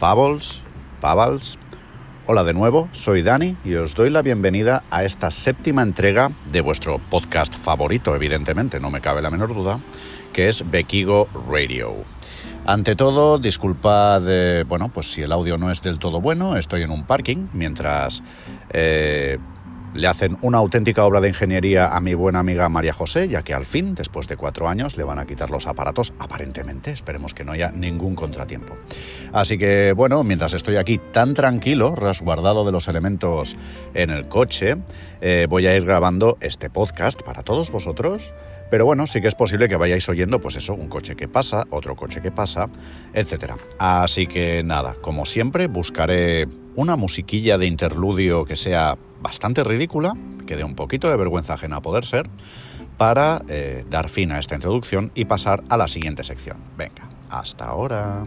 Pavels, Pavals. Hola de nuevo, soy Dani y os doy la bienvenida a esta séptima entrega de vuestro podcast favorito, evidentemente, no me cabe la menor duda, que es Bequigo Radio. Ante todo, disculpad, eh, bueno, pues si el audio no es del todo bueno, estoy en un parking mientras eh, le hacen una auténtica obra de ingeniería a mi buena amiga María José, ya que al fin, después de cuatro años, le van a quitar los aparatos, aparentemente, esperemos que no haya ningún contratiempo. Así que, bueno, mientras estoy aquí tan tranquilo, resguardado de los elementos en el coche, eh, voy a ir grabando este podcast para todos vosotros. Pero bueno, sí que es posible que vayáis oyendo, pues eso, un coche que pasa, otro coche que pasa, etc. Así que nada, como siempre, buscaré una musiquilla de interludio que sea bastante ridícula, que dé un poquito de vergüenza ajena a poder ser, para eh, dar fin a esta introducción y pasar a la siguiente sección. Venga, hasta ahora.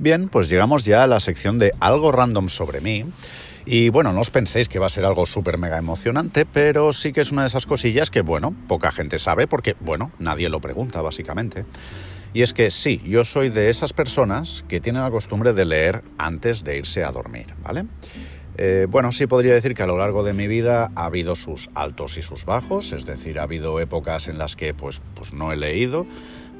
Bien, pues llegamos ya a la sección de algo random sobre mí. Y bueno, no os penséis que va a ser algo súper mega emocionante, pero sí que es una de esas cosillas que, bueno, poca gente sabe porque, bueno, nadie lo pregunta, básicamente. Y es que sí, yo soy de esas personas que tienen la costumbre de leer antes de irse a dormir, ¿vale? Eh, bueno, sí podría decir que a lo largo de mi vida ha habido sus altos y sus bajos, es decir, ha habido épocas en las que pues, pues no he leído,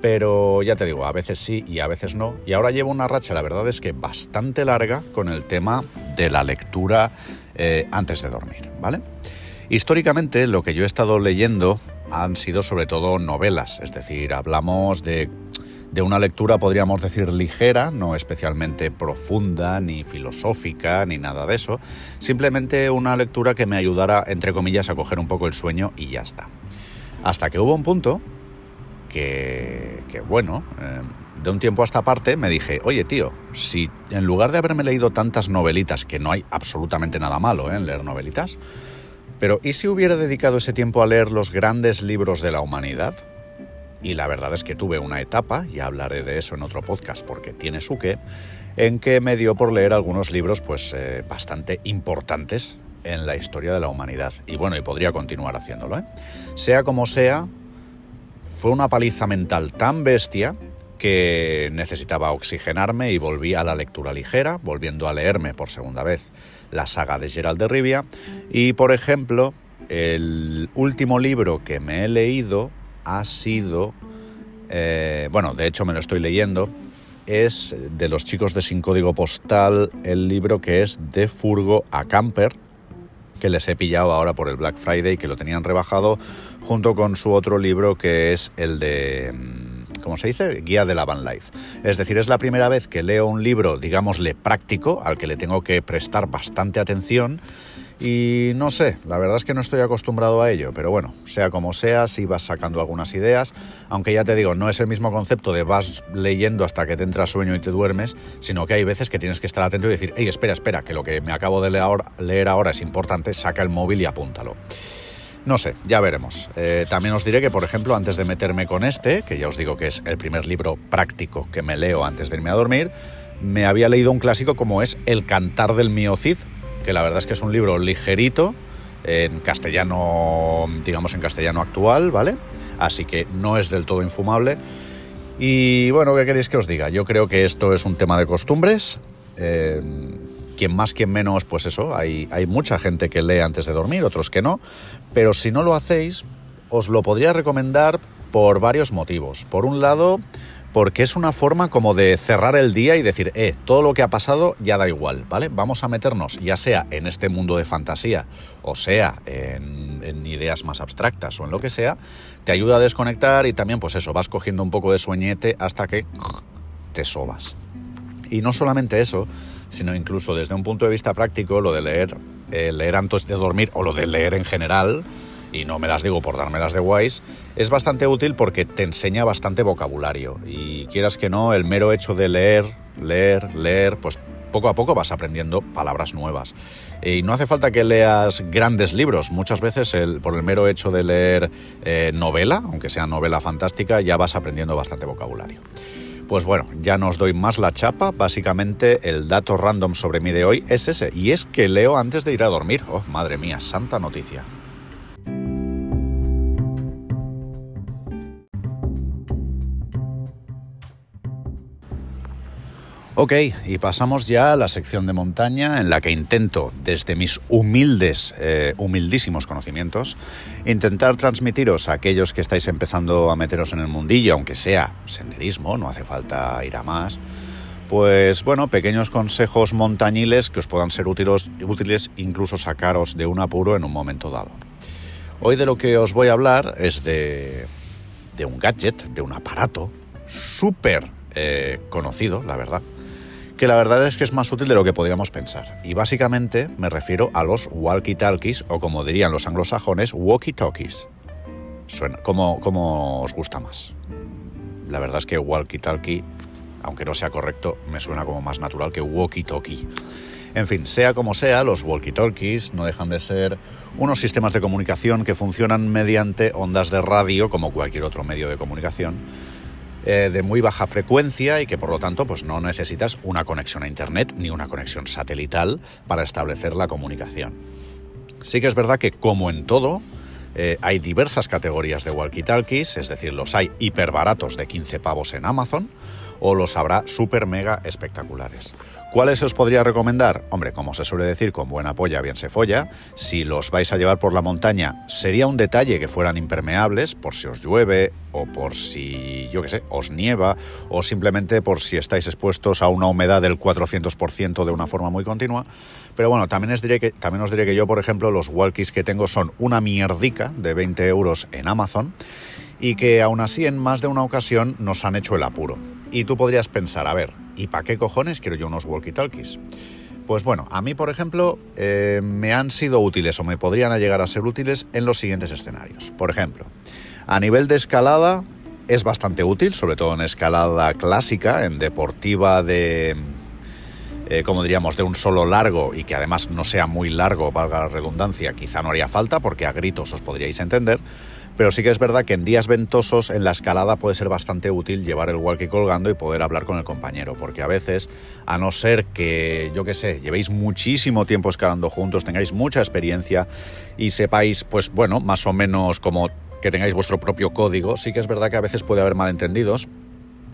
pero ya te digo, a veces sí y a veces no. Y ahora llevo una racha, la verdad es que bastante larga con el tema de la lectura eh, antes de dormir, ¿vale? Históricamente lo que yo he estado leyendo han sido sobre todo novelas, es decir, hablamos de, de una lectura, podríamos decir, ligera, no especialmente profunda, ni filosófica, ni nada de eso, simplemente una lectura que me ayudara, entre comillas, a coger un poco el sueño y ya está. Hasta que hubo un punto que, bueno, eh, de un tiempo a esta parte me dije, oye tío, si en lugar de haberme leído tantas novelitas, que no hay absolutamente nada malo ¿eh? en leer novelitas, pero ¿y si hubiera dedicado ese tiempo a leer los grandes libros de la humanidad? Y la verdad es que tuve una etapa, y hablaré de eso en otro podcast porque tiene su qué, en que me dio por leer algunos libros pues eh, bastante importantes en la historia de la humanidad. Y bueno, y podría continuar haciéndolo. Sea como sea, fue una paliza mental tan bestia que necesitaba oxigenarme y volví a la lectura ligera, volviendo a leerme por segunda vez la saga de Gerald de Rivia. Y, por ejemplo, el último libro que me he leído ha sido, eh, bueno, de hecho me lo estoy leyendo, es de los chicos de Sin Código Postal, el libro que es De Furgo a Camper, que les he pillado ahora por el Black Friday, que lo tenían rebajado, junto con su otro libro que es el de... Mm, ¿Cómo se dice? Guía de la Van Life. Es decir, es la primera vez que leo un libro, digámosle, práctico, al que le tengo que prestar bastante atención. Y no sé, la verdad es que no estoy acostumbrado a ello, pero bueno, sea como sea, si vas sacando algunas ideas, aunque ya te digo, no es el mismo concepto de vas leyendo hasta que te entra sueño y te duermes, sino que hay veces que tienes que estar atento y decir, hey, espera, espera, que lo que me acabo de leer ahora, es importante, saca el móvil y apúntalo. No sé, ya veremos. Eh, también os diré que, por ejemplo, antes de meterme con este, que ya os digo que es el primer libro práctico que me leo antes de irme a dormir, me había leído un clásico como es El cantar del mío Cid, que la verdad es que es un libro ligerito, en castellano, digamos en castellano actual, ¿vale? Así que no es del todo infumable. Y bueno, ¿qué queréis que os diga? Yo creo que esto es un tema de costumbres. Eh, quien más, quien menos, pues eso, hay, hay mucha gente que lee antes de dormir, otros que no. Pero si no lo hacéis, os lo podría recomendar por varios motivos. Por un lado, porque es una forma como de cerrar el día y decir, eh, todo lo que ha pasado ya da igual, ¿vale? Vamos a meternos ya sea en este mundo de fantasía o sea en, ideas más abstractas o en lo que sea, te ayuda a desconectar y también pues eso, vas cogiendo un poco de sueñete hasta que te sobas. Y no solamente eso, sino incluso desde un punto de vista práctico, lo de leer, eh, leer antes de dormir o lo de leer en general, y no me las digo por dármelas de guays, es bastante útil porque te enseña bastante vocabulario. Y quieras que no, el mero hecho de leer, leer, leer, pues poco a poco vas aprendiendo palabras nuevas. Y no hace falta que leas grandes libros, muchas veces por el mero hecho de leer eh, novela, aunque sea novela fantástica, ya vas aprendiendo bastante vocabulario. Pues bueno, ya no doy más la chapa, básicamente el dato random sobre mí de hoy es ese, y es que leo antes de ir a dormir. Oh, madre mía, santa noticia. Ok, y pasamos ya a la sección de montaña en la que intento, desde mis humildes, eh, humildísimos conocimientos, intentar transmitiros a aquellos que estáis empezando a meteros en el mundillo, aunque sea senderismo, no hace falta ir a más, pues bueno, pequeños consejos montañiles que os puedan ser útiles, útiles incluso sacaros de un apuro en un momento dado. Hoy de lo que os voy a hablar es de, de un gadget, de un aparato súper eh, conocido, la verdad, que la verdad es que es más útil de lo que podríamos pensar. Y básicamente me refiero a los walkie-talkies o como dirían los anglosajones, walkie-talkies. Suena como, como os gusta más. La verdad es que walkie-talkie, aunque no sea correcto, me suena como más natural que walkie-talkie. En fin, sea como sea, los walkie-talkies no dejan de ser unos sistemas de comunicación que funcionan mediante ondas de radio como cualquier otro medio de comunicación eh, de muy baja frecuencia y que por lo tanto pues no necesitas una conexión a internet ni una conexión satelital para establecer la comunicación. Sí que es verdad que como en todo eh, hay diversas categorías de walkie-talkies, es decir, los hay hiper baratos de 15 pavos en Amazon o los habrá super mega espectaculares. ¿Cuáles os podría recomendar? Hombre, como se suele decir, con buena polla bien se folla. Si los vais a llevar por la montaña, sería un detalle que fueran impermeables, por si os llueve, o por si, yo qué sé, os nieva, o simplemente por si estáis expuestos a una humedad del 400% de una forma muy continua. Pero bueno, también os, diré que, también os diré que yo, por ejemplo, los walkies que tengo son una mierdica de 20 euros en Amazon y que aún así en más de una ocasión nos han hecho el apuro. Y tú podrías pensar, a ver, ¿y para qué cojones quiero yo unos walkie-talkies? Pues bueno, a mí, por ejemplo, eh, me han sido útiles o me podrían llegar a ser útiles en los siguientes escenarios. Por ejemplo, a nivel de escalada es bastante útil, sobre todo en escalada clásica, en deportiva de, eh, como diríamos, de un solo largo y que además no sea muy largo, valga la redundancia, quizá no haría falta porque a gritos os podríais entender pero sí que es verdad que en días ventosos en la escalada puede ser bastante útil llevar el walkie colgando y poder hablar con el compañero, porque a veces, a no ser que, yo qué sé, llevéis muchísimo tiempo escalando juntos, tengáis mucha experiencia y sepáis, pues bueno, más o menos como que tengáis vuestro propio código, sí que es verdad que a veces puede haber malentendidos,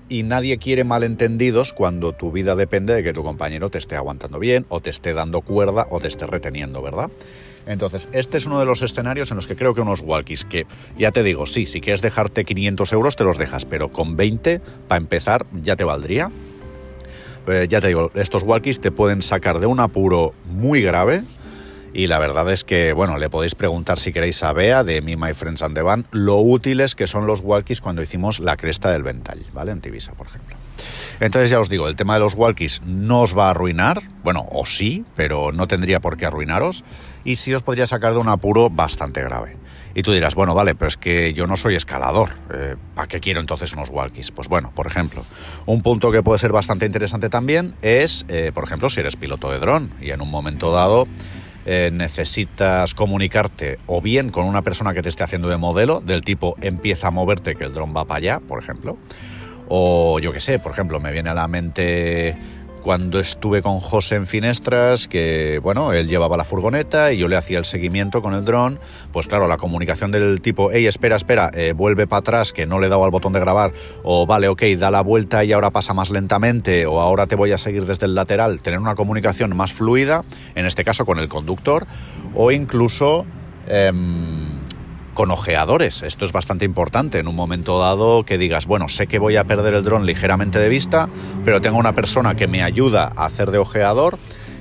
y nadie quiere malentendidos cuando tu vida depende de que tu compañero te esté aguantando bien o te esté dando cuerda o te esté reteniendo, ¿verdad? Entonces, este es uno de los escenarios en los que creo que unos walkies, que ya te digo, sí, si quieres dejarte 500 euros te los dejas, pero con 20, para empezar, ya te valdría. Eh, ya te digo, estos walkies te pueden sacar de un apuro muy grave. Y la verdad es que, bueno, le podéis preguntar si queréis a Bea de Me, My Friends and the Band lo útiles que son los walkies cuando hicimos la cresta del Ventall, ¿vale? En Tibisa, por ejemplo. Entonces ya os digo, el tema de los walkies no os va a arruinar, bueno, o sí, pero no tendría por qué arruinaros, y sí os podría sacar de un apuro bastante grave. Y tú dirás, bueno, vale, pero es que yo no soy escalador, eh, ¿para qué quiero entonces unos walkies? Pues bueno, por ejemplo, un punto que puede ser bastante interesante también es, eh, por ejemplo, si eres piloto de dron y en un momento dado eh, necesitas comunicarte o bien con una persona que te esté haciendo de modelo, del tipo empieza a moverte que el dron va para allá, por ejemplo, o yo qué sé, por ejemplo, me viene a la mente cuando estuve con José en Finestras, que bueno, él llevaba la furgoneta y yo le hacía el seguimiento con el dron, pues claro, la comunicación del tipo, hey, espera, espera, eh, vuelve para atrás, que no le he dado al botón de grabar, o vale, ok, da la vuelta y ahora pasa más lentamente, o ahora te voy a seguir desde el lateral, tener una comunicación más fluida, en este caso con el conductor, o incluso... Em, con ojeadores. Esto es bastante importante en un momento dado que digas, bueno, sé que voy a perder el dron ligeramente de vista, pero tengo una persona que me ayuda a hacer de ojeador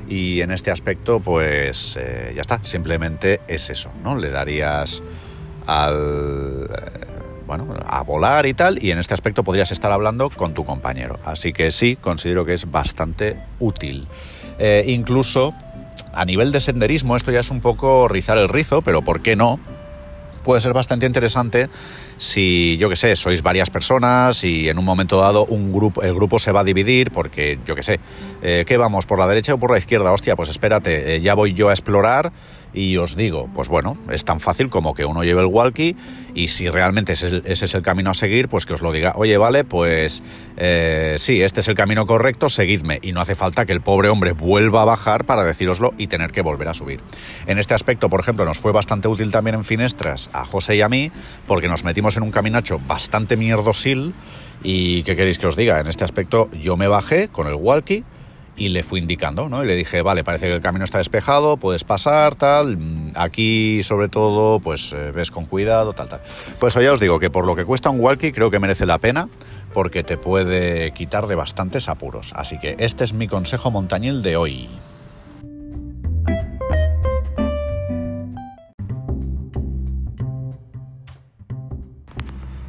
y en este aspecto pues eh, ya está, simplemente es eso, ¿no? Le darías al... Eh, bueno, a volar y tal, y en este aspecto podrías estar hablando con tu compañero. Así que sí, considero que es bastante útil. Eh, incluso a nivel de senderismo, esto ya es un poco rizar el rizo, pero ¿por qué no? Puede ser bastante interesante si, yo que sé, sois varias personas y en un momento dado un grupo, el grupo se va a dividir porque, yo que sé, eh, ¿qué vamos? ¿Por la derecha o por la izquierda? Hostia, pues espérate, eh, ya voy yo a explorar Y os digo, pues bueno, es tan fácil como que uno lleve el walkie y si realmente ese, es el camino a seguir, pues que os lo diga, oye, vale, pues eh, sí, este es el camino correcto, seguidme. Y no hace falta que el pobre hombre vuelva a bajar para decíroslo y tener que volver a subir. En este aspecto, por ejemplo, nos fue bastante útil también en Finestras a José y a mí, porque nos metimos en un caminacho bastante mierdosil. Y qué queréis que os diga, en este aspecto yo me bajé con el walkie y le fui indicando, ¿no? Y le dije, vale, parece que el camino está despejado, puedes pasar, tal, aquí sobre todo, pues eh, ves con cuidado, tal, tal. Pues ya os digo que por lo que cuesta un walkie creo que merece la pena porque te puede quitar de bastantes apuros. Así que este es mi consejo montañil de hoy.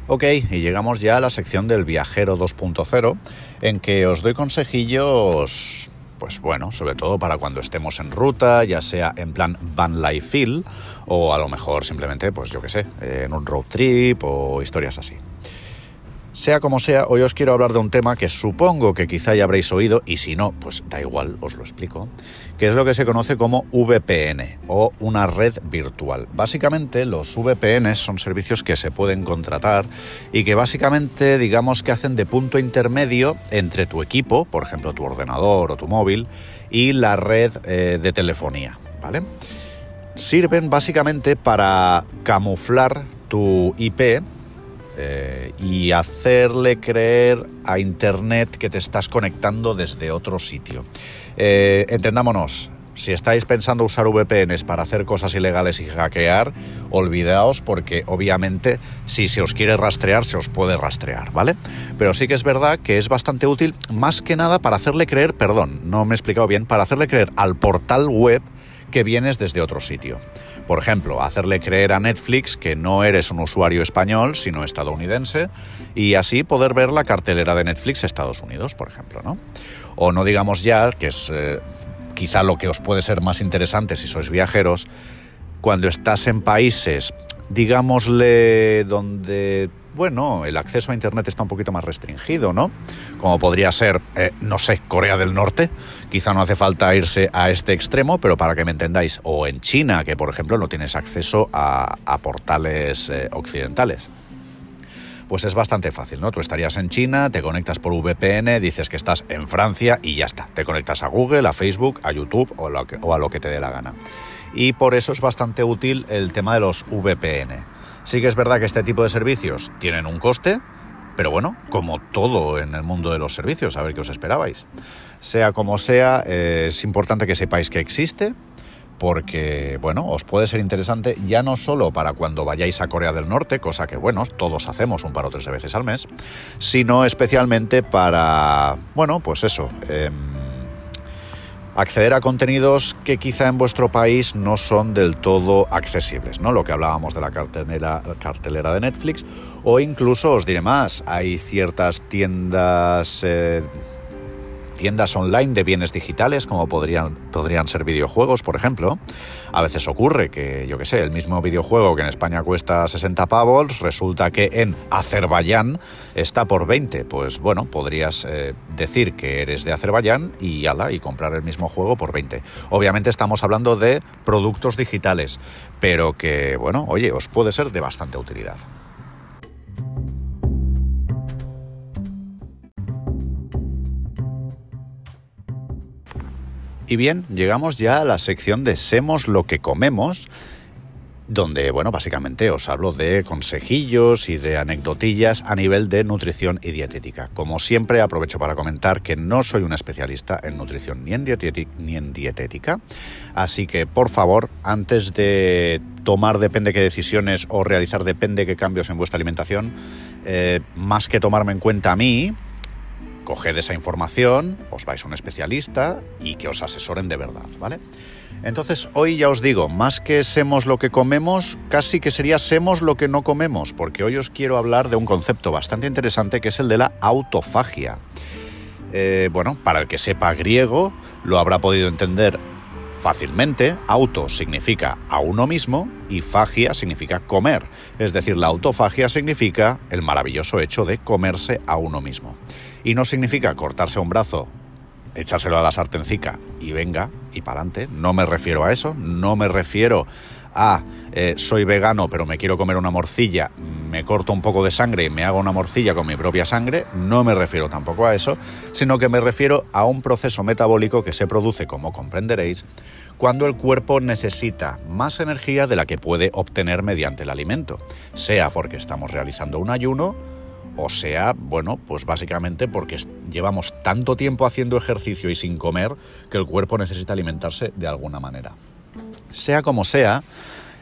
Ok, y llegamos ya a la sección del viajero 2.0, en que os doy consejillos, pues bueno, sobre todo para cuando estemos en ruta, ya sea en plan van life feel, o a lo mejor simplemente, pues yo qué sé, en un road trip o historias así. Sea como sea, hoy os quiero hablar de un tema que supongo que quizá ya habréis oído, y si no, pues da igual, os lo explico, que es lo que se conoce como VPN o una red virtual. Básicamente los VPN son servicios que se pueden contratar y que básicamente digamos que hacen de punto intermedio entre tu equipo, por ejemplo tu ordenador o tu móvil, y la red eh, de telefonía, ¿vale? Sirven básicamente para camuflar tu IP eh, y hacerle creer a Internet que te estás conectando desde otro sitio. Eh, entendámonos, si estáis pensando usar VPNs para hacer cosas ilegales y hackear, olvidaos porque obviamente si se os quiere rastrear, se os puede rastrear, ¿vale? Pero sí que es verdad que es bastante útil más que nada para hacerle creer, perdón, no me he explicado bien, para hacerle creer al portal web que vienes desde otro sitio. Por ejemplo, hacerle creer a Netflix que no eres un usuario español, sino estadounidense, y así poder ver la cartelera de Netflix Estados Unidos, por ejemplo, ¿no? O no digamos ya, que es eh, quizá lo que os puede ser más interesante si sois viajeros, cuando estás en países, digámosle, donde bueno, el acceso a Internet está un poquito más restringido, ¿no? Como podría ser, eh, no sé, Corea del Norte. Quizá no hace falta irse a este extremo, pero para que me entendáis, o en China, que por ejemplo no tienes acceso a, portales eh, occidentales. Pues es bastante fácil, ¿no? Tú estarías en China, te conectas por VPN, dices que estás en Francia y ya está. Te conectas a Google, a Facebook, a YouTube o, o a lo que te dé la gana. Y por eso es bastante útil el tema de los VPN Sí que es verdad que este tipo de servicios tienen un coste, pero bueno, como todo en el mundo de los servicios, a ver qué os esperabais. Sea como sea, eh, es importante que sepáis que existe, porque, bueno, os puede ser interesante ya no solo para cuando vayáis a Corea del Norte, cosa que, bueno, todos hacemos un par o tres veces al mes, sino especialmente para, bueno, pues eso. Em, acceder a contenidos que quizá en vuestro país no son del todo accesibles, ¿no? Lo que hablábamos de la cartelera, cartelera de Netflix, o incluso os diré más, hay ciertas tiendas eh, tiendas online de bienes digitales, como podrían, podrían ser videojuegos, por ejemplo. A veces ocurre que, yo qué sé, el mismo videojuego que en España cuesta 60 pavos, resulta que en Azerbaiyán está por 20. Pues bueno, podrías eh, decir que eres de Azerbaiyán y ala, y comprar el mismo juego por 20. Obviamente estamos hablando de productos digitales, pero que, bueno, oye, os puede ser de bastante utilidad. Y bien, llegamos ya a la sección de Semos lo que comemos, donde, bueno, básicamente os hablo de consejillos y de anecdotillas a nivel de nutrición y dietética. Como siempre, aprovecho para comentar que no soy un especialista en nutrición ni en, dietética, así que, por favor, antes de tomar depende qué decisiones o realizar depende qué cambios en vuestra alimentación, eh, más que tomarme en cuenta a mí, Coged esa información, os vais a un especialista y que os asesoren de verdad, ¿vale? Entonces, hoy ya os digo, más que semos lo que comemos, casi que sería semos lo que no comemos, porque hoy os quiero hablar de un concepto bastante interesante que es el de la autofagia. Eh, bueno, para el que sepa griego, lo habrá podido entender fácilmente. Auto significa a uno mismo y fagia significa comer. Es decir, la autofagia significa el maravilloso hecho de comerse a uno mismo. Y no significa cortarse un brazo, echárselo a la sartencica y venga, y para adelante. No me refiero a eso, no me refiero a eh, soy vegano pero me quiero comer una morcilla, me corto un poco de sangre y me hago una morcilla con mi propia sangre, no me refiero tampoco a eso, sino que me refiero a un proceso metabólico que se produce, como comprenderéis, cuando el cuerpo necesita más energía de la que puede obtener mediante el alimento, sea porque estamos realizando un ayuno, o sea, bueno, pues básicamente porque llevamos tanto tiempo haciendo ejercicio y sin comer que el cuerpo necesita alimentarse de alguna manera. Sea como sea,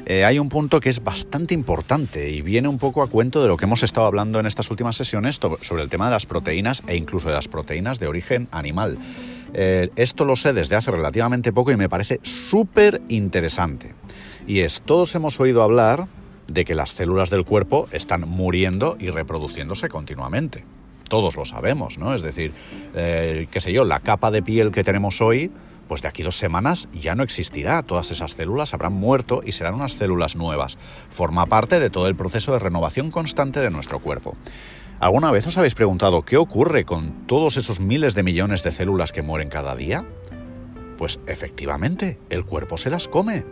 eh, hay un punto que es bastante importante y viene un poco a cuento de lo que hemos estado hablando en estas últimas sesiones sobre el tema de las proteínas e incluso de las proteínas de origen animal. Eh, esto lo sé desde hace relativamente poco y me parece súper interesante. Y es, todos hemos oído hablar de que las células del cuerpo están muriendo y reproduciéndose continuamente. Todos lo sabemos, ¿no? Es decir, eh, qué sé yo, la capa de piel que tenemos hoy, pues de aquí dos semanas ya no existirá. Todas esas células habrán muerto y serán unas células nuevas. Forma parte de todo el proceso de renovación constante de nuestro cuerpo. ¿Alguna vez os habéis preguntado qué ocurre con todos esos miles de millones de células que mueren cada día? Pues efectivamente, el cuerpo se las come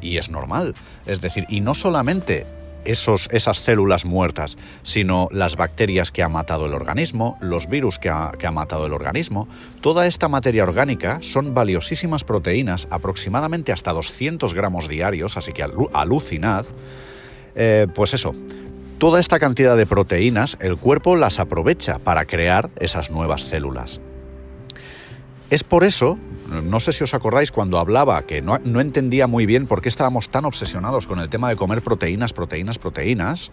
y es normal. Es decir, y no solamente esos, esas células muertas, sino las bacterias que ha matado el organismo, los virus que ha, matado el organismo. Toda esta materia orgánica son valiosísimas proteínas, aproximadamente hasta 200 gramos diarios, así que alucinad. Eh, pues eso, toda esta cantidad de proteínas el cuerpo las aprovecha para crear esas nuevas células. Es por eso no sé si os acordáis cuando hablaba que no, entendía muy bien por qué estábamos tan obsesionados con el tema de comer proteínas, proteínas, proteínas,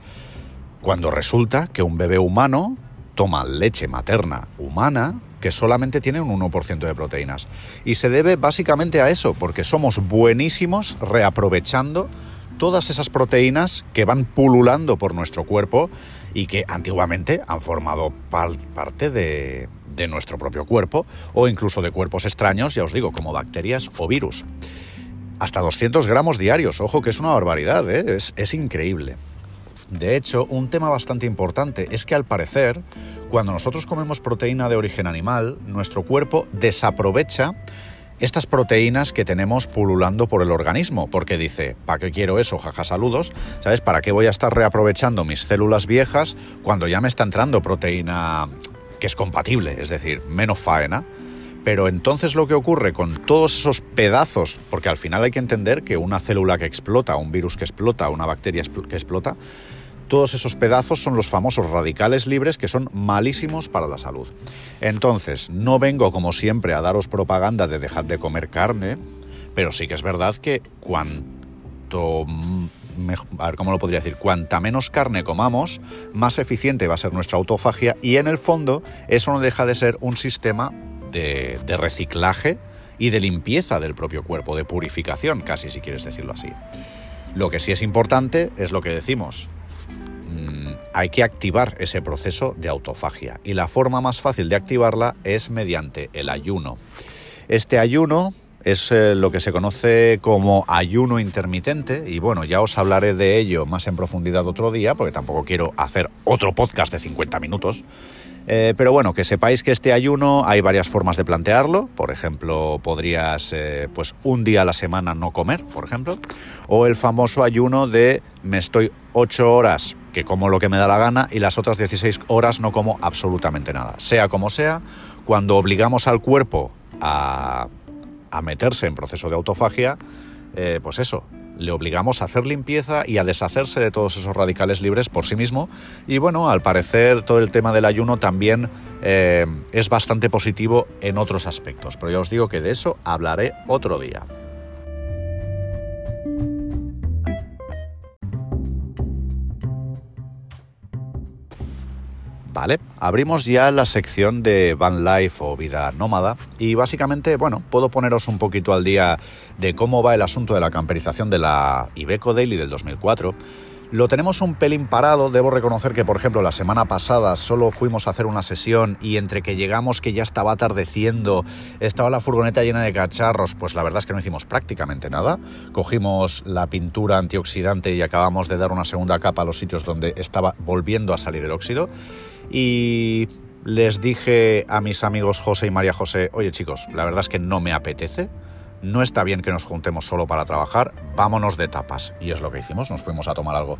cuando resulta que un bebé humano toma leche materna humana que solamente tiene un 1% de proteínas. Y se debe básicamente a eso, porque somos buenísimos reaprovechando todas esas proteínas que van pululando por nuestro cuerpo y que antiguamente han formado parte de, de nuestro propio cuerpo o incluso de cuerpos extraños, ya os digo, como bacterias o virus. Hasta 200 gramos diarios, ojo que es una barbaridad, ¿eh? es, es increíble. De hecho, un tema bastante importante es que al parecer, cuando nosotros comemos proteína de origen animal, nuestro cuerpo desaprovecha estas proteínas que tenemos pululando por el organismo, porque dice, ¿para qué quiero eso? Jaja, saludos, ¿sabes? ¿Para qué voy a estar reaprovechando mis células viejas cuando ya me está entrando proteína es compatible, es decir, menos faena. Pero entonces lo que ocurre con todos esos pedazos, porque al final hay que entender que una célula que explota, un virus que explota, una bacteria que explota, todos esos pedazos son los famosos radicales libres que son malísimos para la salud. Entonces, no vengo como siempre a daros propaganda de dejar de comer carne, pero sí que es verdad que cuanto a ver cómo lo podría decir, cuanta menos carne comamos, más eficiente va a ser nuestra autofagia y en el fondo eso no deja de ser un sistema de, reciclaje y de limpieza del propio cuerpo, de purificación, casi si quieres decirlo así. Lo que sí es importante es lo que decimos, mm, hay que activar ese proceso de autofagia y la forma más fácil de activarla es mediante el ayuno. Este ayuno es eh, lo que se conoce como ayuno intermitente y bueno, ya os hablaré de ello más en profundidad otro día porque tampoco quiero hacer otro podcast de 50 minutos. Eh, pero bueno, que sepáis que este ayuno hay varias formas de plantearlo. Por ejemplo, podrías eh, pues un día a la semana no comer, por ejemplo. O el famoso ayuno de me estoy 8 horas que como lo que me da la gana y las otras 16 horas no como absolutamente nada. Sea como sea, cuando obligamos al cuerpo a a meterse en proceso de autofagia, eh, pues eso, le obligamos a hacer limpieza y a deshacerse de todos esos radicales libres por sí mismo. Y bueno, al parecer todo el tema del ayuno también eh, es bastante positivo en otros aspectos, pero ya os digo que de eso hablaré otro día. Abrimos ya la sección de Van Life o vida nómada y básicamente, bueno, puedo poneros un poquito al día de cómo va el asunto de la camperización de la Ibeco Daily del 2004. Lo tenemos un pelín parado, debo reconocer que por ejemplo la semana pasada solo fuimos a hacer una sesión y entre que llegamos que ya estaba atardeciendo, estaba la furgoneta llena de cacharros, pues la verdad es que no hicimos prácticamente nada. Cogimos la pintura antioxidante y acabamos de dar una segunda capa a los sitios donde estaba volviendo a salir el óxido y les dije a mis amigos José y María José, oye chicos, la verdad es que no me apetece, no está bien que nos juntemos solo para trabajar, vámonos de tapas. Y es lo que hicimos, nos fuimos a tomar algo.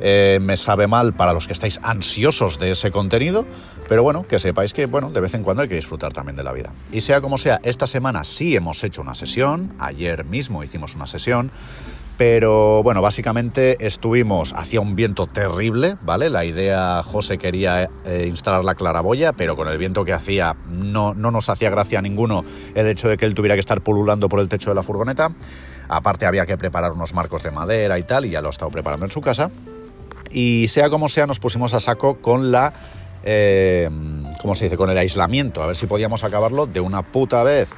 Eh, me sabe mal para los que estáis ansiosos de ese contenido, pero bueno, que sepáis que bueno, de vez en cuando hay que disfrutar también de la vida. Y sea como sea, esta semana sí hemos hecho una sesión, ayer mismo hicimos una sesión, pero bueno, básicamente estuvimos, hacía un viento terrible, ¿vale? La idea, José quería eh, instalar la claraboya, pero con el viento que hacía no, no nos hacía gracia a ninguno el hecho de que él tuviera que estar pululando por el techo de la furgoneta. Aparte había que preparar unos marcos de madera y tal, y ya lo ha estado preparando en su casa. Y sea como sea, nos pusimos a saco con la... Eh, ¿Cómo se dice? Con el aislamiento, a ver si podíamos acabarlo de una puta vez.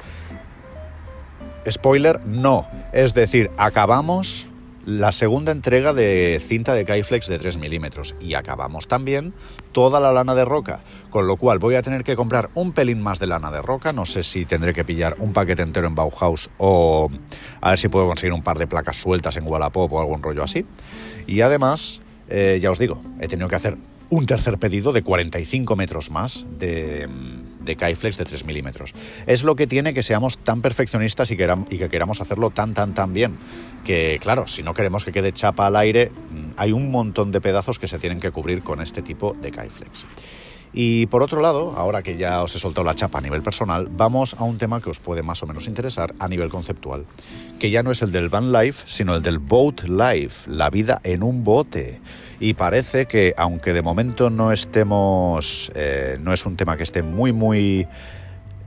Spoiler, no. Es decir, acabamos la segunda entrega de cinta de Kaiflex de 3 milímetros y acabamos también toda la lana de roca, con lo cual voy a tener que comprar un pelín más de lana de roca, no sé si tendré que pillar un paquete entero en Bauhaus o a ver si puedo conseguir un par de placas sueltas en Wallapop o algún rollo así. Y además, eh, ya os digo, he tenido que hacer un tercer pedido de 45 metros más de de Kaiflex de 3 milímetros. Es lo que tiene que seamos tan perfeccionistas y, que queramos hacerlo tan, tan, tan bien. Que claro, si no queremos que quede chapa al aire, mm, hay un montón de pedazos que se tienen que cubrir con este tipo de Kaiflex. Y por otro lado, ahora que ya os he soltado la chapa a nivel personal, vamos a un tema que os puede más o menos interesar a nivel conceptual, que ya no es el del van life, sino el del boat life, la vida en un bote. Y parece que, aunque de momento no estemos, eh, no es un tema que esté muy, muy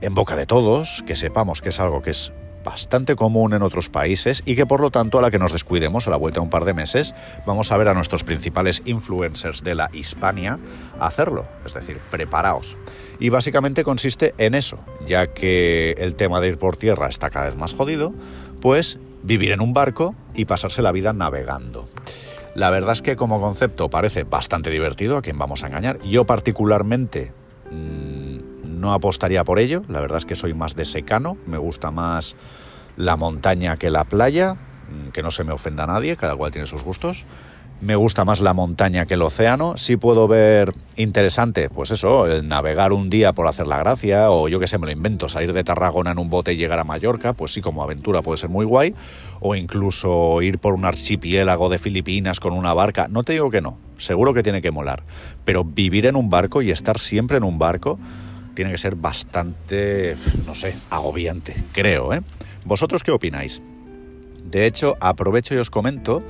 en boca de todos, que sepamos que es algo que es bastante común en otros países y que por lo tanto a la que nos descuidemos a la vuelta de un par de meses vamos a ver a nuestros principales influencers de la Hispania hacerlo, es decir, preparaos. Y básicamente consiste en eso, ya que el tema de ir por tierra está cada vez más jodido, pues vivir en un barco y pasarse la vida navegando. La verdad es que como concepto parece bastante divertido, a quien vamos a engañar. Yo particularmente no apostaría por ello. La verdad es que soy más de secano, me gusta más la montaña que la playa, mm, que no se me ofenda a nadie, cada cual tiene sus gustos. Me gusta más la montaña que el océano. Sí puedo ver interesante, pues eso, el navegar un día por hacer la gracia, o yo que sé, me lo invento, salir de Tarragona en un bote y llegar a Mallorca, pues sí, como aventura puede ser muy guay. O incluso ir por un archipiélago de Filipinas con una barca. No te digo que no, seguro que tiene que molar. Pero vivir en un barco y estar siempre en un barco tiene que ser bastante, no sé, agobiante, creo. ¿eh? ¿Vosotros qué opináis? De hecho, aprovecho y os comento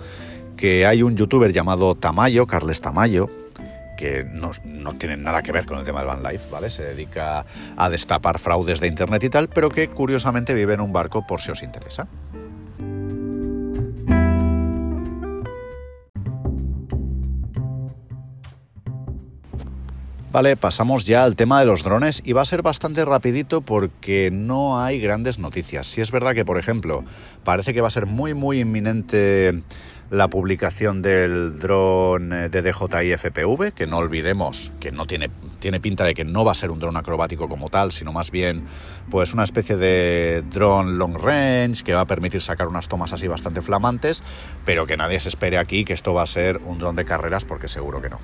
que hay un youtuber llamado Tamayo, Carles Tamayo, que no, no, tiene nada que ver con el tema del van life, ¿vale? Se dedica a destapar fraudes de internet y tal, pero que curiosamente vive en un barco por si os interesa. Vale, pasamos ya al tema de los drones y va a ser bastante rapidito porque no hay grandes noticias. Si es verdad que, por ejemplo, parece que va a ser muy muy inminente la publicación del dron de DJI FPV, que no olvidemos que no tiene, tiene pinta de que no va a ser un dron acrobático como tal, sino más bien pues una especie de dron long range que va a permitir sacar unas tomas así bastante flamantes, pero que nadie se espere aquí que esto va a ser un dron de carreras porque seguro que no.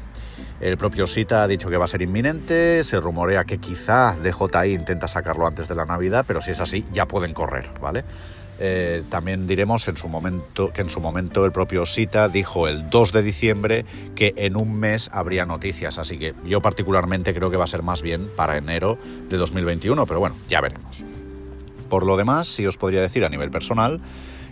El propio Sita ha dicho que va a ser inminente, se rumorea que quizá DJI intenta sacarlo antes de la Navidad, pero si es así ya pueden correr, ¿vale? Eh, también diremos en su momento que en su momento el propio Sita dijo el 2 de diciembre que en un mes habría noticias, así que yo particularmente creo que va a ser más bien para enero de 2021, pero bueno, ya veremos. Por lo demás, sí os podría decir a nivel personal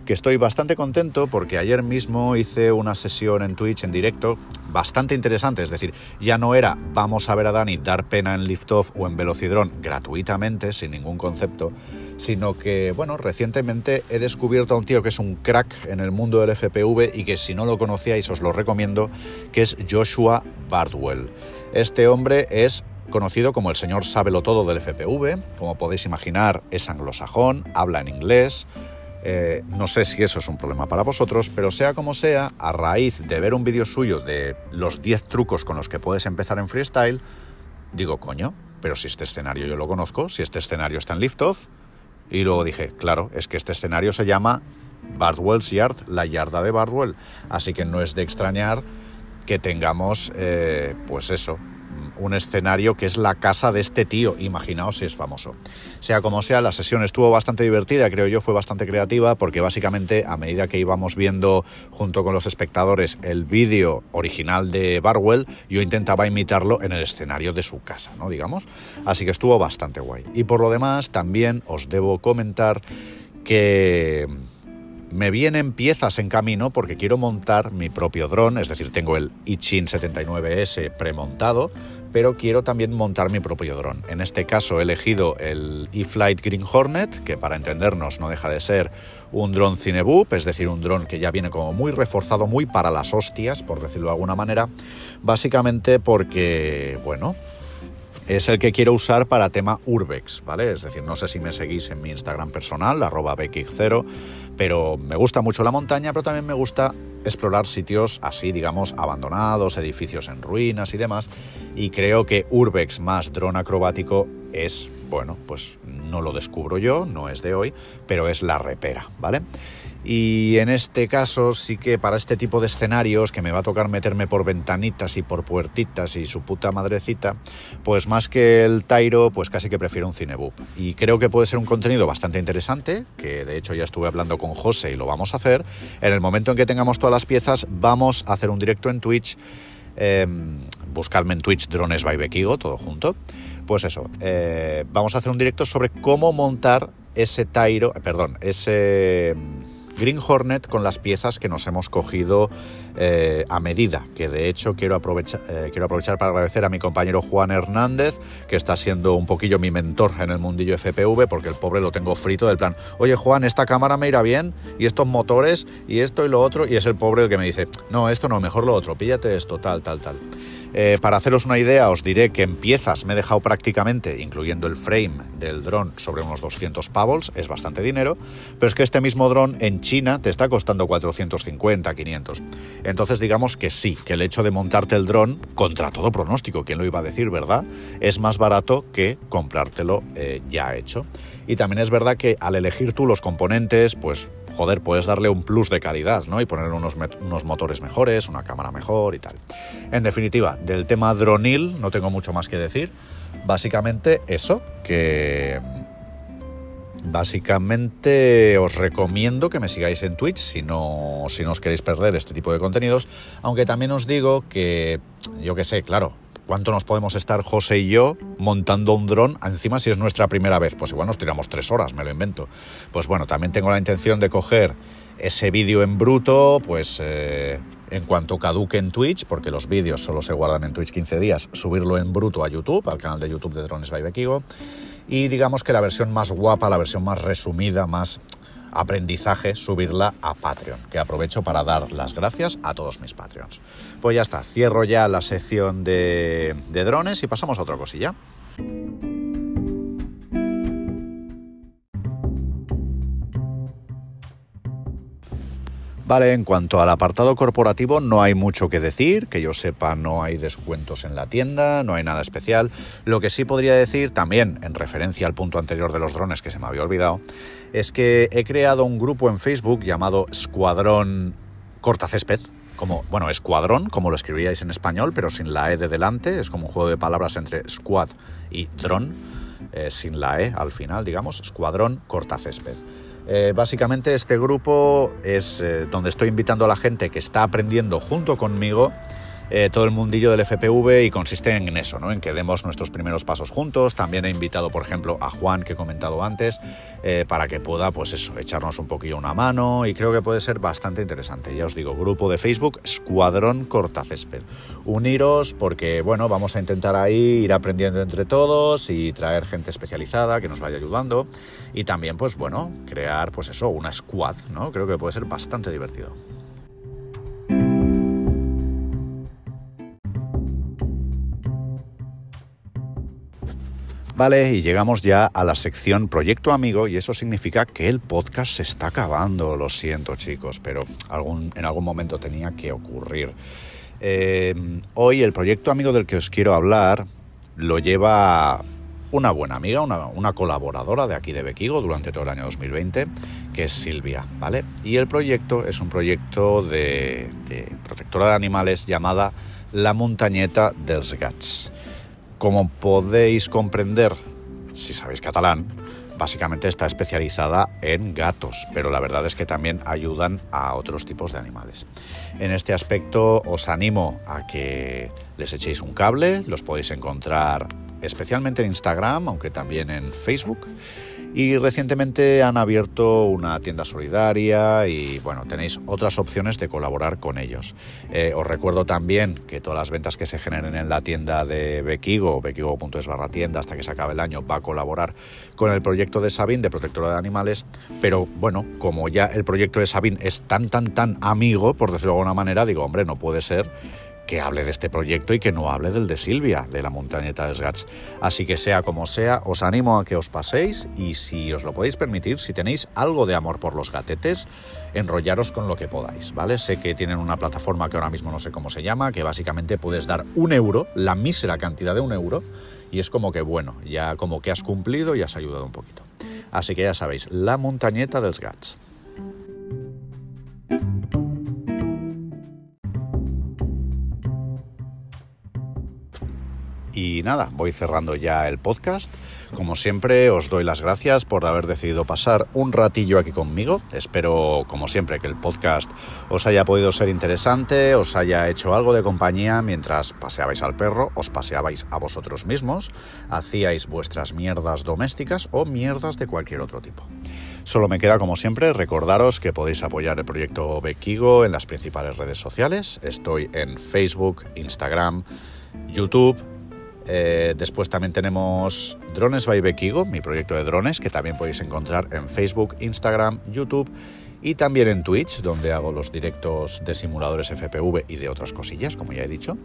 que estoy bastante contento porque ayer mismo hice una sesión en Twitch en directo bastante interesante, es decir, ya no era vamos a ver a Dani dar pena en Liftoff o en Velocidrón gratuitamente, sin ningún concepto, sino que, bueno, recientemente he descubierto a un tío que es un crack en el mundo del FPV y que si no lo conocíais os lo recomiendo, que es Joshua Bardwell. Este hombre es conocido como el señor sábelo todo del FPV, como podéis imaginar es anglosajón, habla en inglés, eh, no sé si eso es un problema para vosotros, pero sea como sea, a raíz de ver un vídeo suyo de los 10 trucos con los que puedes empezar en freestyle, digo, coño, pero si este escenario yo lo conozco, si este escenario está en Liftoff, y luego dije, claro, es que este escenario se llama Bardwell's Yard, la yarda de Bardwell, así que no es de extrañar que tengamos, eh, pues eso, un escenario que es la casa de este tío. Imaginaos si es famoso. Sea como sea, la sesión estuvo bastante divertida, creo yo, fue bastante creativa, porque básicamente a medida que íbamos viendo junto con los espectadores el vídeo original de Barwell, yo intentaba imitarlo en el escenario de su casa, ¿no? Digamos. Así que estuvo bastante guay. Y por lo demás, también os debo comentar que me vienen piezas en camino porque quiero montar mi propio dron, es decir, tengo el Ichin 79S premontado, pero quiero también montar mi propio dron. En este caso he elegido el E-Flight Green Hornet, que para entendernos no deja de ser un dron Cineboop, es decir, un dron que ya viene como muy reforzado, muy para las hostias, por decirlo de alguna manera, básicamente porque, bueno, es el que quiero usar para tema urbex, ¿vale? Es decir, no sé si me seguís en mi Instagram personal, arroba 0 pero me gusta mucho la montaña, pero también me gusta explorar sitios así, digamos, abandonados, edificios en ruinas y demás, y creo que urbex más dron acrobático es, bueno, pues no lo descubro yo, no es de hoy, pero es la repera, ¿vale? Y en este caso sí que para este tipo de escenarios que me va a tocar meterme por ventanitas y por puertitas y su puta madrecita, pues más que el Tairo, pues casi que prefiero un Cineboop. Y creo que puede ser un contenido bastante interesante, que de hecho ya estuve hablando con José y lo vamos a hacer. En el momento en que tengamos todas las piezas, vamos a hacer un directo en Twitch. Em, buscadme en Twitch Drones by Bekigo, todo junto. Pues eso, eh, vamos a hacer un directo sobre cómo montar ese Tairo, perdón, ese Green Hornet con las piezas que nos hemos cogido eh, a medida, que de hecho quiero aprovechar, eh, quiero aprovechar para agradecer a mi compañero Juan Hernández, que está siendo un poquillo mi mentor en el mundillo FPV, porque el pobre lo tengo frito del plan, oye Juan, esta cámara me irá bien, y estos motores, y esto y lo otro, y es el pobre el que me dice, no, esto no, mejor lo otro, píllate esto, tal, tal, tal. Eh, para haceros una idea, os diré que en piezas me he dejado prácticamente, incluyendo el frame del dron, sobre unos 200 pavos, es bastante dinero, pero es que este mismo dron en China te está costando 450, 500. Entonces digamos que sí, que el hecho de montarte el dron, contra todo pronóstico, ¿quién lo iba a decir, verdad? Es más barato que comprártelo eh, ya hecho. Y también es verdad que al elegir tú los componentes, pues joder, puedes darle un plus de calidad, ¿no? Y poner unos, unos, motores mejores, una cámara mejor y tal. En definitiva, del tema dronil no tengo mucho más que decir. Básicamente eso, que básicamente os recomiendo que me sigáis en Twitch si no, si no os queréis perder este tipo de contenidos, aunque también os digo que, yo que sé, claro, ¿Cuánto nos podemos estar José y yo montando un dron? Encima si es nuestra primera vez, pues igual nos tiramos tres horas, me lo invento. Pues bueno, también tengo la intención de coger ese vídeo en bruto, pues eh, en cuanto caduque en Twitch, porque los vídeos solo se guardan en Twitch 15 días, subirlo en bruto a YouTube, al canal de YouTube de Drones by Bekigo. Y digamos que la versión más guapa, la versión más resumida, más aprendizaje subirla a Patreon, que aprovecho para dar las gracias a todos mis Patreons. Pues ya está, cierro ya la sección de, de drones y pasamos a otra cosilla. Vale, en cuanto al apartado corporativo no hay mucho que decir, que yo sepa no hay descuentos en la tienda, no hay nada especial. Lo que sí podría decir, también en referencia al punto anterior de los drones que se me había olvidado, es que he creado un grupo en Facebook llamado Escuadrón Cortacésped, como, bueno, escuadrón, como lo escribíais en español, pero sin la E de delante, es como un juego de palabras entre squad y dron, eh, sin la E al final, digamos, escuadrón cortacésped. Eh, básicamente este grupo es eh, donde estoy invitando a la gente que está aprendiendo junto conmigo eh, todo el mundillo del FPV y consiste en eso, ¿no? en que demos nuestros primeros pasos juntos. También he invitado, por ejemplo, a Juan, que he comentado antes, eh, para que pueda, pues eso, echarnos un poquillo una mano y creo que puede ser bastante interesante. Ya os digo, grupo de Facebook, Escuadrón Cortacésped. Uniros porque, bueno, vamos a intentar ahí ir aprendiendo entre todos y traer gente especializada que nos vaya ayudando y también, pues bueno, crear, pues eso, una squad, ¿no? Creo que puede ser bastante divertido. Vale, y llegamos ya a la sección Proyecto Amigo y eso significa que el podcast se está acabando, lo siento chicos, pero en algún momento tenía que ocurrir. Eh, hoy el Proyecto Amigo del que os quiero hablar lo lleva una buena amiga, una, colaboradora de aquí de Bequigo durante todo el año 2020, que es Silvia, ¿vale? Y el proyecto es un proyecto de, protectora de animales llamada La Montañeta dels Gats. Como podéis comprender, si sabéis catalán, básicamente está especializada en gatos, pero la verdad es que también ayudan a otros tipos de animales. En este aspecto os animo a que les echéis un cable, los podéis encontrar especialmente en Instagram, aunque también en Facebook. Y recientemente han abierto una tienda solidaria y bueno, tenéis otras opciones de colaborar con ellos. Eh, os recuerdo también que todas las ventas que se generen en la tienda de Bequigo, bequigo.es barra tienda hasta que se acabe el año, va a colaborar con el proyecto de Sabin de protectora de animales. Pero bueno, como ya el proyecto de Sabin es tan, tan, tan amigo, por decirlo de alguna manera, digo, hombre, no puede ser que hable de este proyecto y que no hable del de Silvia, de la montañeta de Sgats. Así que sea como sea, os animo a que os paséis y si os lo podéis permitir, si tenéis algo de amor por los gatetes, enrollaros con lo que podáis, ¿vale? Sé que tienen una plataforma que ahora mismo no sé cómo se llama, que básicamente puedes dar un euro, la mísera cantidad de un euro, y es como que bueno, ya como que has cumplido y has ayudado un poquito. Así que ya sabéis, la montañeta dels Gats. Y nada, voy cerrando ya el podcast. Como siempre, os doy las gracias por haber decidido pasar un ratillo aquí conmigo. Espero, como siempre, que el podcast os haya podido ser interesante, os haya hecho algo de compañía mientras paseabais al perro, os paseabais a vosotros mismos, hacíais vuestras mierdas domésticas o mierdas de cualquier otro tipo. Solo me queda, como siempre, recordaros que podéis apoyar el proyecto Bequigo en las principales redes sociales. Estoy en Facebook, Instagram, YouTube, eh, después también tenemos Drones by Bekigo, mi proyecto de drones, que también podéis encontrar en Facebook, Instagram, YouTube y también en Twitch, donde hago los directos de simuladores FPV y de otras cosillas, como ya he dicho.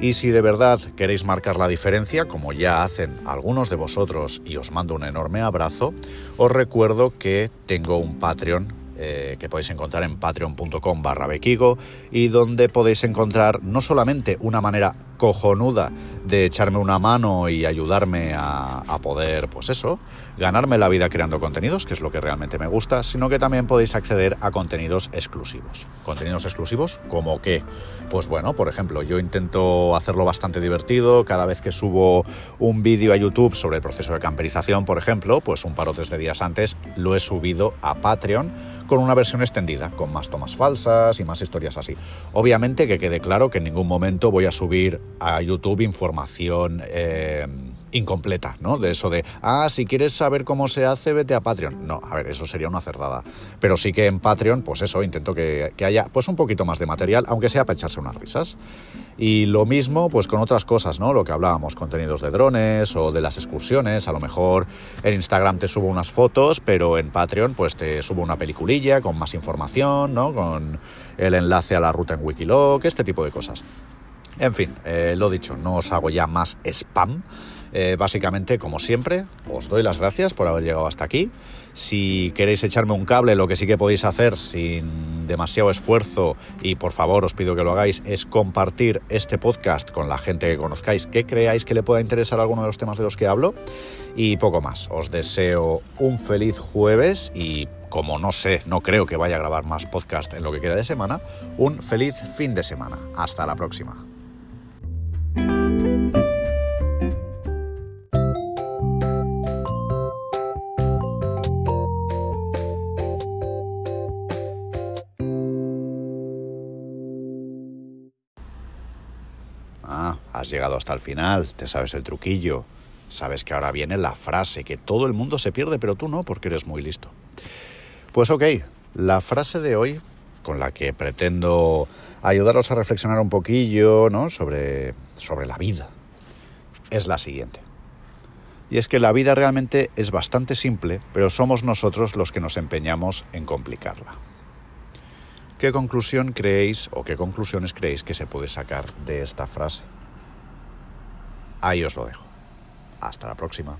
Y si de verdad queréis marcar la diferencia, como ya hacen algunos de vosotros y os mando un enorme abrazo, os recuerdo que tengo un Patreon eh, que podéis encontrar en patreon.com barra bequigo y donde podéis encontrar no solamente una manera cojonuda de echarme una mano y ayudarme a, poder, pues eso, ganarme la vida creando contenidos, que es lo que realmente me gusta, sino que también podéis acceder a contenidos exclusivos. Contenidos exclusivos como que, pues bueno, por ejemplo, yo intento hacerlo bastante divertido, cada vez que subo un vídeo a YouTube sobre el proceso de camperización, por ejemplo, pues un par o tres de días antes lo he subido a Patreon con una versión extendida, con más tomas falsas y más historias así. Obviamente que quede claro que en ningún momento voy a subir a YouTube información eh, incompleta, ¿no? De eso de, ah, si quieres saber cómo se hace, vete a Patreon. No, a ver, eso sería una cerdada. Pero sí que en Patreon, pues eso, intento que, que haya pues un poquito más de material, aunque sea para echarse unas risas. Y lo mismo pues con otras cosas, ¿no? Lo que hablábamos, contenidos de drones o de las excursiones, a lo mejor en Instagram te subo unas fotos, pero en Patreon pues te subo una peliculilla con más información, ¿no? Con el enlace a la ruta en Wikiloc, este tipo de cosas. En fin, eh, lo dicho, no os hago ya más spam. Eh, básicamente, como siempre, os doy las gracias por haber llegado hasta aquí. Si queréis echarme un cable, lo que sí que podéis hacer sin demasiado esfuerzo, y por favor os pido que lo hagáis, es compartir este podcast con la gente que conozcáis, que creáis que le pueda interesar alguno de los temas de los que hablo. Y poco más. Os deseo un feliz jueves y como no sé, no creo que vaya a grabar más podcast en lo que queda de semana, un feliz fin de semana. Hasta la próxima. Llegado hasta el final, te sabes el truquillo. Sabes que ahora viene la frase que todo el mundo se pierde, pero tú no, porque eres muy listo. Pues ok, la frase de hoy, con la que pretendo ayudaros a reflexionar un poquillo sobre, sobre la vida, es la siguiente. Y es que la vida realmente es bastante simple, pero somos nosotros los que nos empeñamos en complicarla. ¿Qué conclusión creéis o qué conclusiones creéis que se puede sacar de esta frase? Ahí os lo dejo. Hasta la próxima.